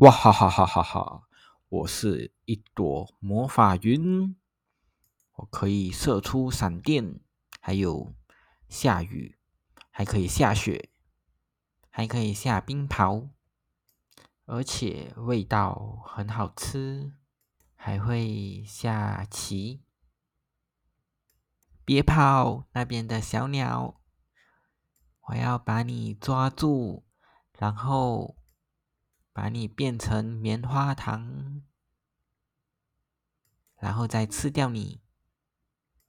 哇哈哈哈哈哈！我是一朵魔法云，我可以射出闪电，还有下雨，还可以下雪，还可以下冰雹，而且味道很好吃，还会下棋。别跑，那边的小鸟！我要把你抓住，然后把你变成棉花糖，然后再吃掉你。